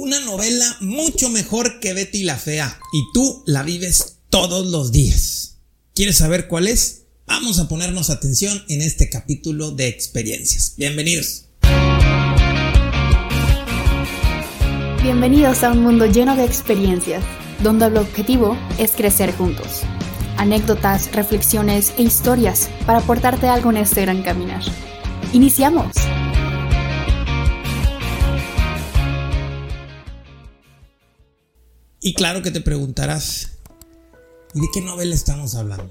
Una novela mucho mejor que Betty la Fea y tú la vives todos los días. ¿Quieres saber cuál es? Vamos a ponernos atención en este capítulo de experiencias. Bienvenidos. Bienvenidos a un mundo lleno de experiencias, donde el objetivo es crecer juntos. Anécdotas, reflexiones e historias para aportarte algo en este gran caminar. ¡Iniciamos! Y claro que te preguntarás, ¿y de qué novela estamos hablando?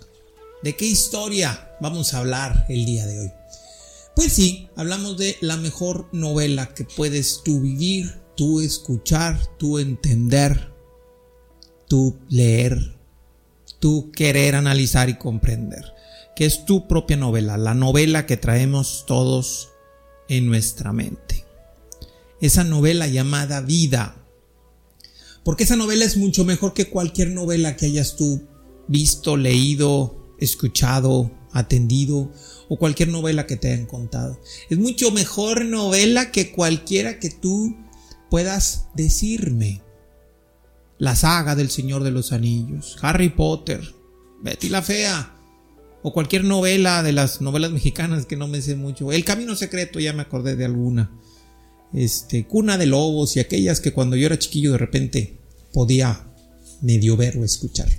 ¿De qué historia vamos a hablar el día de hoy? Pues sí, hablamos de la mejor novela que puedes tú vivir, tú escuchar, tú entender, tú leer, tú querer analizar y comprender, que es tu propia novela, la novela que traemos todos en nuestra mente. Esa novela llamada vida porque esa novela es mucho mejor que cualquier novela que hayas tú visto, leído, escuchado, atendido o cualquier novela que te hayan contado. Es mucho mejor novela que cualquiera que tú puedas decirme. La saga del Señor de los Anillos, Harry Potter, Betty la Fea, o cualquier novela de las novelas mexicanas que no me sé mucho. El Camino Secreto, ya me acordé de alguna. Este, Cuna de Lobos y aquellas que cuando yo era chiquillo de repente podía medio ver o escuchar.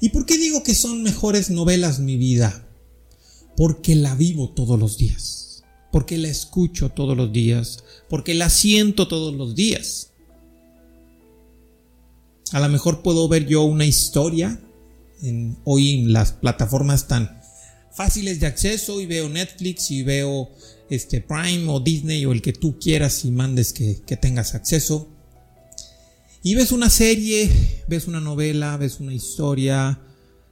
¿Y por qué digo que son mejores novelas mi vida? Porque la vivo todos los días, porque la escucho todos los días, porque la siento todos los días. A lo mejor puedo ver yo una historia en, hoy en las plataformas tan fáciles de acceso y veo Netflix y veo este Prime o Disney o el que tú quieras y mandes que, que tengas acceso y ves una serie, ves una novela, ves una historia,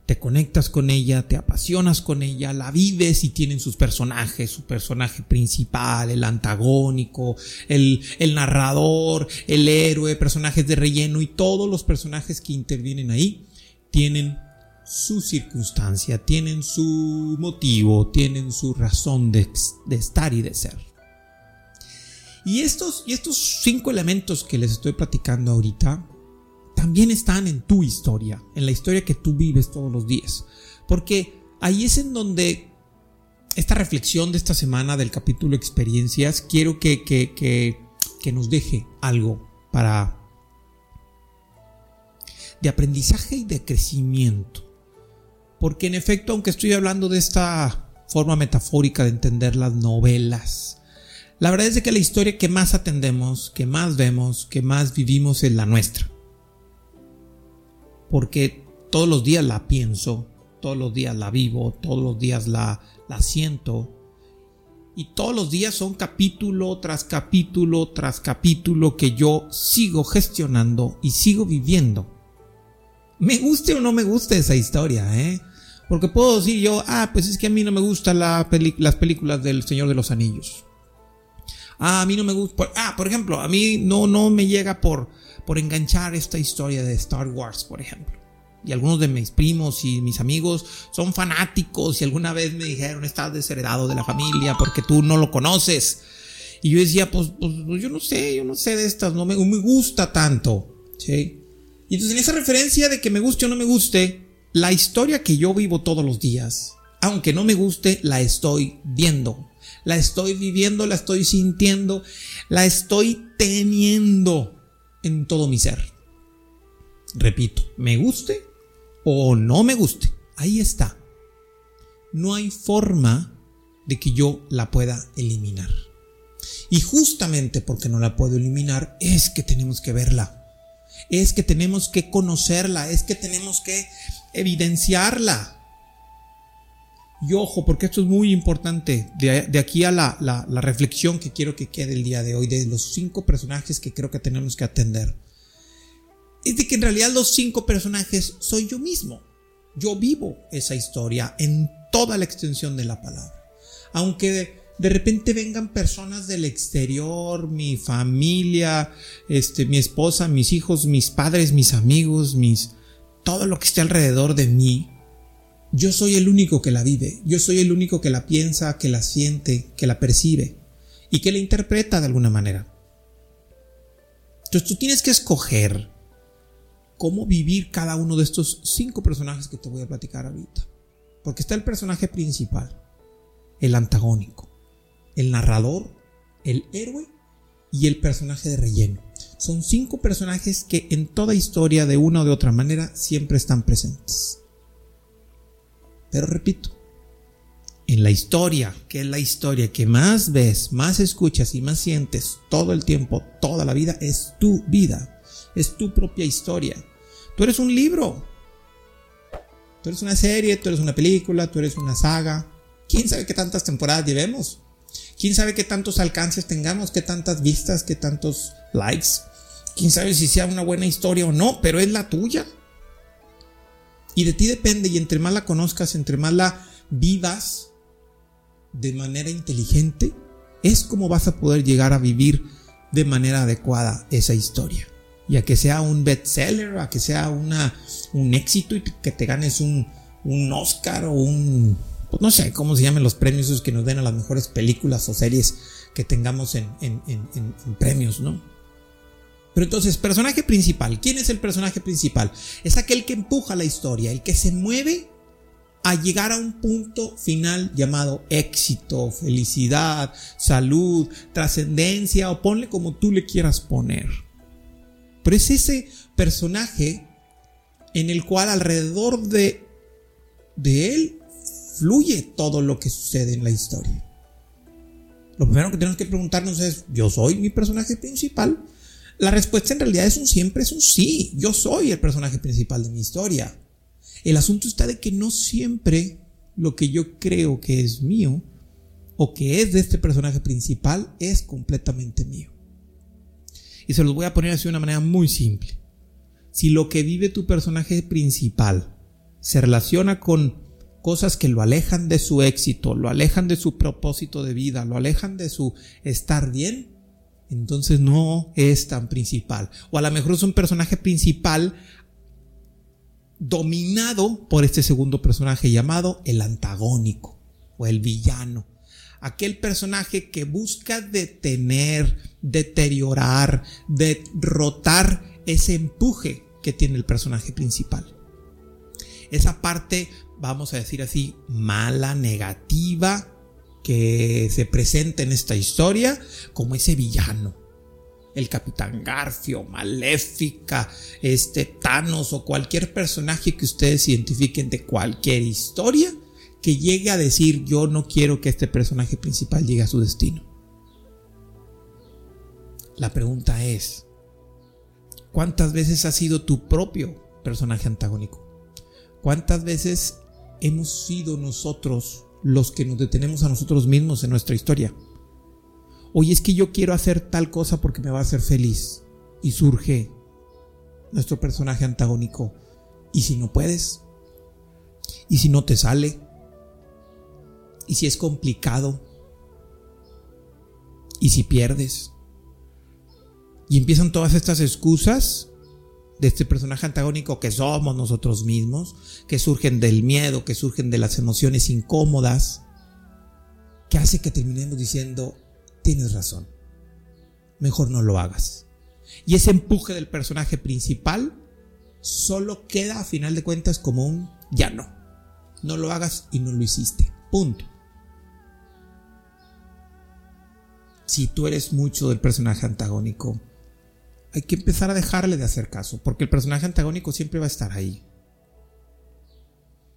te conectas con ella, te apasionas con ella, la vives y tienen sus personajes, su personaje principal, el antagónico, el, el, narrador, el héroe, personajes de relleno y todos los personajes que intervienen ahí tienen su circunstancia, tienen su motivo, tienen su razón de, de estar y de ser. Y estos, y estos cinco elementos que les estoy platicando ahorita también están en tu historia, en la historia que tú vives todos los días. Porque ahí es en donde esta reflexión de esta semana del capítulo experiencias, quiero que, que, que, que nos deje algo para de aprendizaje y de crecimiento. Porque en efecto, aunque estoy hablando de esta forma metafórica de entender las novelas, la verdad es que la historia que más atendemos, que más vemos, que más vivimos es la nuestra. Porque todos los días la pienso, todos los días la vivo, todos los días la, siento. Y todos los días son capítulo tras capítulo tras capítulo que yo sigo gestionando y sigo viviendo. Me guste o no me guste esa historia, ¿eh? Porque puedo decir yo, ah, pues es que a mí no me gustan la las películas del Señor de los Anillos. Ah, a mí no me gusta. Ah, por ejemplo, a mí no, no me llega por, por enganchar esta historia de Star Wars, por ejemplo. Y algunos de mis primos y mis amigos son fanáticos y alguna vez me dijeron, estás desheredado de la familia porque tú no lo conoces. Y yo decía, pues, pues, pues yo no sé, yo no sé de estas, no me, me gusta tanto. ¿sí? Y entonces en esa referencia de que me guste o no me guste, la historia que yo vivo todos los días, aunque no me guste, la estoy viendo la estoy viviendo, la estoy sintiendo, la estoy teniendo en todo mi ser. Repito, me guste o no me guste, ahí está. No hay forma de que yo la pueda eliminar. Y justamente porque no la puedo eliminar es que tenemos que verla. Es que tenemos que conocerla, es que tenemos que evidenciarla. Y ojo, porque esto es muy importante, de, aquí a la, la, reflexión que quiero que quede el día de hoy, de los cinco personajes que creo que tenemos que atender, es de que en realidad los cinco personajes soy yo mismo. Yo vivo esa historia en toda la extensión de la palabra. Aunque de, de repente vengan personas del exterior, mi familia, este, mi esposa, mis hijos, mis padres, mis amigos, mis, todo lo que esté alrededor de mí, yo soy el único que la vive, yo soy el único que la piensa, que la siente, que la percibe y que la interpreta de alguna manera. Entonces tú tienes que escoger cómo vivir cada uno de estos cinco personajes que te voy a platicar ahorita. Porque está el personaje principal, el antagónico, el narrador, el héroe y el personaje de relleno. Son cinco personajes que en toda historia de una o de otra manera siempre están presentes. Pero repito, en la historia, que es la historia que más ves, más escuchas y más sientes todo el tiempo, toda la vida, es tu vida, es tu propia historia. Tú eres un libro, tú eres una serie, tú eres una película, tú eres una saga. ¿Quién sabe qué tantas temporadas llevemos? ¿Quién sabe qué tantos alcances tengamos, qué tantas vistas, qué tantos likes? ¿Quién sabe si sea una buena historia o no? Pero es la tuya. Y de ti depende y entre más la conozcas, entre más la vivas de manera inteligente, es como vas a poder llegar a vivir de manera adecuada esa historia. Y a que sea un bestseller, a que sea una, un éxito y que te ganes un, un Oscar o un, pues no sé cómo se llaman los premios esos que nos den a las mejores películas o series que tengamos en, en, en premios, ¿no? Pero entonces, personaje principal. ¿Quién es el personaje principal? Es aquel que empuja la historia, el que se mueve a llegar a un punto final llamado éxito, felicidad, salud, trascendencia o ponle como tú le quieras poner. Pero es ese personaje en el cual alrededor de, de él fluye todo lo que sucede en la historia. Lo primero que tenemos que preguntarnos es, ¿yo soy mi personaje principal? La respuesta en realidad es un siempre, es un sí. Yo soy el personaje principal de mi historia. El asunto está de que no siempre lo que yo creo que es mío o que es de este personaje principal es completamente mío. Y se los voy a poner así de una manera muy simple. Si lo que vive tu personaje principal se relaciona con cosas que lo alejan de su éxito, lo alejan de su propósito de vida, lo alejan de su estar bien, entonces no es tan principal. O a lo mejor es un personaje principal dominado por este segundo personaje llamado el antagónico o el villano. Aquel personaje que busca detener, deteriorar, derrotar ese empuje que tiene el personaje principal. Esa parte, vamos a decir así, mala, negativa, que se presenta en esta historia como ese villano. El Capitán Garfio, Maléfica, este Thanos o cualquier personaje que ustedes identifiquen de cualquier historia que llegue a decir yo no quiero que este personaje principal llegue a su destino. La pregunta es, ¿cuántas veces ha sido tu propio personaje antagónico? ¿Cuántas veces hemos sido nosotros los que nos detenemos a nosotros mismos en nuestra historia. Oye, es que yo quiero hacer tal cosa porque me va a hacer feliz. Y surge nuestro personaje antagónico. ¿Y si no puedes? ¿Y si no te sale? ¿Y si es complicado? ¿Y si pierdes? Y empiezan todas estas excusas de este personaje antagónico que somos nosotros mismos, que surgen del miedo, que surgen de las emociones incómodas, que hace que terminemos diciendo, tienes razón, mejor no lo hagas. Y ese empuje del personaje principal solo queda a final de cuentas como un ya no, no lo hagas y no lo hiciste, punto. Si tú eres mucho del personaje antagónico, hay que empezar a dejarle de hacer caso, porque el personaje antagónico siempre va a estar ahí.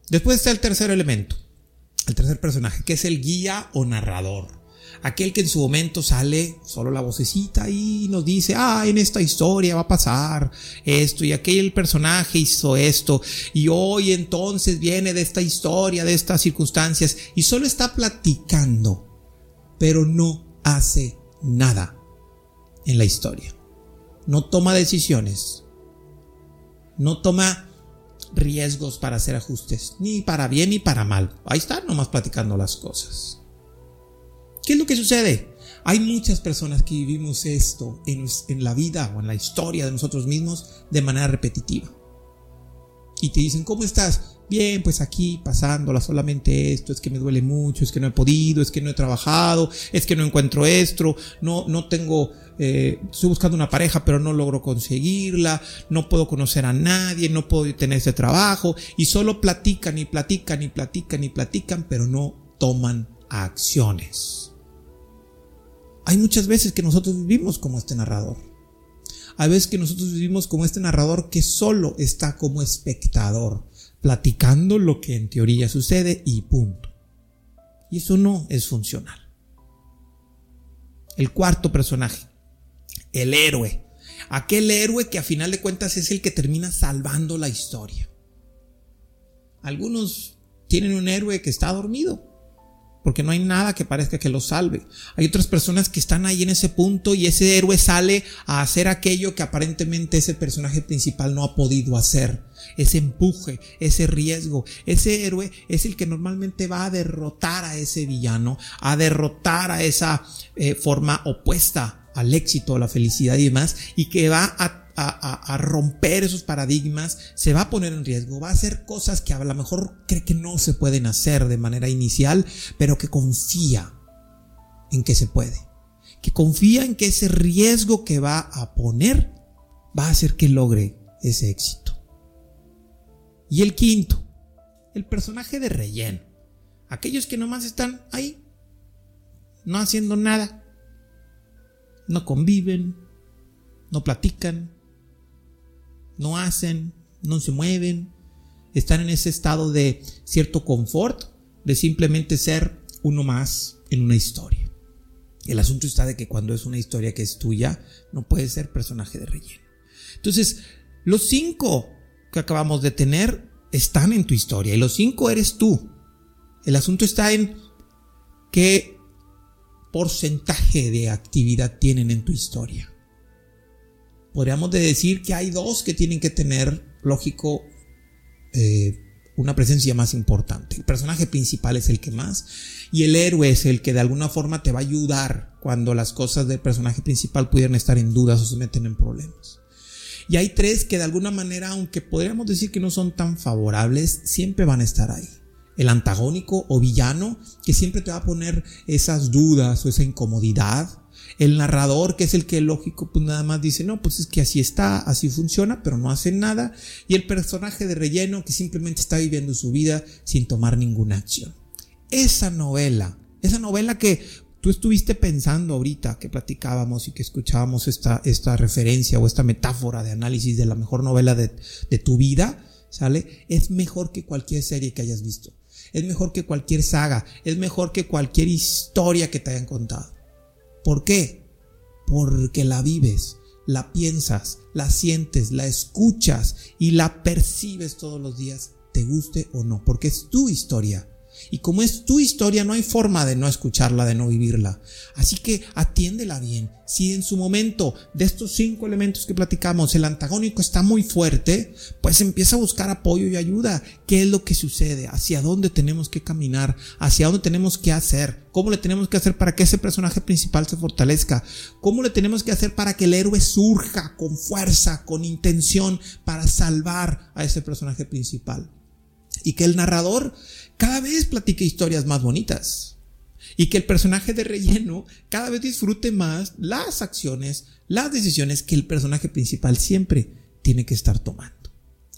Después está el tercer elemento, el tercer personaje, que es el guía o narrador. Aquel que en su momento sale solo la vocecita y nos dice, ah, en esta historia va a pasar esto y aquel personaje hizo esto y hoy entonces viene de esta historia, de estas circunstancias y solo está platicando, pero no hace nada en la historia no toma decisiones, no toma riesgos para hacer ajustes, ni para bien ni para mal. Ahí está nomás platicando las cosas. ¿Qué es lo que sucede? Hay muchas personas que vivimos esto en, en la vida o en la historia de nosotros mismos de manera repetitiva. Y te dicen, ¿cómo estás? Bien, pues aquí pasándola solamente esto, es que me duele mucho, es que no he podido, es que no he trabajado, es que no encuentro esto, no, no tengo, eh, estoy buscando una pareja pero no logro conseguirla, no puedo conocer a nadie, no puedo tener ese trabajo y solo platican y platican y platican y platican pero no toman acciones. Hay muchas veces que nosotros vivimos como este narrador. Hay veces que nosotros vivimos como este narrador que solo está como espectador, platicando lo que en teoría sucede y punto. Y eso no es funcional. El cuarto personaje, el héroe. Aquel héroe que a final de cuentas es el que termina salvando la historia. Algunos tienen un héroe que está dormido porque no hay nada que parezca que lo salve. Hay otras personas que están ahí en ese punto y ese héroe sale a hacer aquello que aparentemente ese personaje principal no ha podido hacer. Ese empuje, ese riesgo. Ese héroe es el que normalmente va a derrotar a ese villano, a derrotar a esa eh, forma opuesta al éxito, a la felicidad y demás, y que va a a, romper esos paradigmas, se va a poner en riesgo, va a hacer cosas que a lo mejor cree que no se pueden hacer de manera inicial, pero que confía en que se puede, que confía en que ese riesgo que va a poner va a hacer que logre ese éxito. Y el quinto, el personaje de relleno, aquellos que nomás están ahí, no haciendo nada, no conviven, no platican, no hacen, no se mueven, están en ese estado de cierto confort, de simplemente ser uno más en una historia. El asunto está de que cuando es una historia que es tuya, no puedes ser personaje de relleno. Entonces, los cinco que acabamos de tener están en tu historia y los cinco eres tú. El asunto está en qué porcentaje de actividad tienen en tu historia podríamos decir que hay dos que tienen que tener, lógico, eh, una presencia más importante. El personaje principal es el que más y el héroe es el que de alguna forma te va a ayudar cuando las cosas del personaje principal pudieran estar en dudas o se meten en problemas. Y hay tres que de alguna manera, aunque podríamos decir que no son tan favorables, siempre van a estar ahí. El antagónico o villano que siempre te va a poner esas dudas o esa incomodidad el narrador, que es el que lógico, pues nada más dice, no, pues es que así está, así funciona, pero no hace nada. Y el personaje de relleno que simplemente está viviendo su vida sin tomar ninguna acción. Esa novela, esa novela que tú estuviste pensando ahorita que platicábamos y que escuchábamos esta, esta referencia o esta metáfora de análisis de la mejor novela de, de tu vida, ¿sale? Es mejor que cualquier serie que hayas visto. Es mejor que cualquier saga. Es mejor que cualquier historia que te hayan contado. ¿Por qué? Porque la vives, la piensas, la sientes, la escuchas y la percibes todos los días, te guste o no, porque es tu historia. Y como es tu historia, no hay forma de no escucharla, de no vivirla. Así que atiéndela bien. Si en su momento de estos cinco elementos que platicamos el antagónico está muy fuerte, pues empieza a buscar apoyo y ayuda. ¿Qué es lo que sucede? ¿Hacia dónde tenemos que caminar? ¿Hacia dónde tenemos que hacer? ¿Cómo le tenemos que hacer para que ese personaje principal se fortalezca? ¿Cómo le tenemos que hacer para que el héroe surja con fuerza, con intención para salvar a ese personaje principal? Y que el narrador cada vez platique historias más bonitas. Y que el personaje de relleno cada vez disfrute más las acciones, las decisiones que el personaje principal siempre tiene que estar tomando.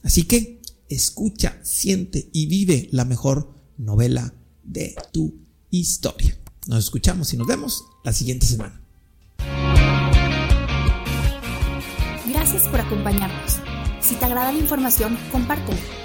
Así que escucha, siente y vive la mejor novela de tu historia. Nos escuchamos y nos vemos la siguiente semana. Gracias por acompañarnos. Si te agrada la información, compártela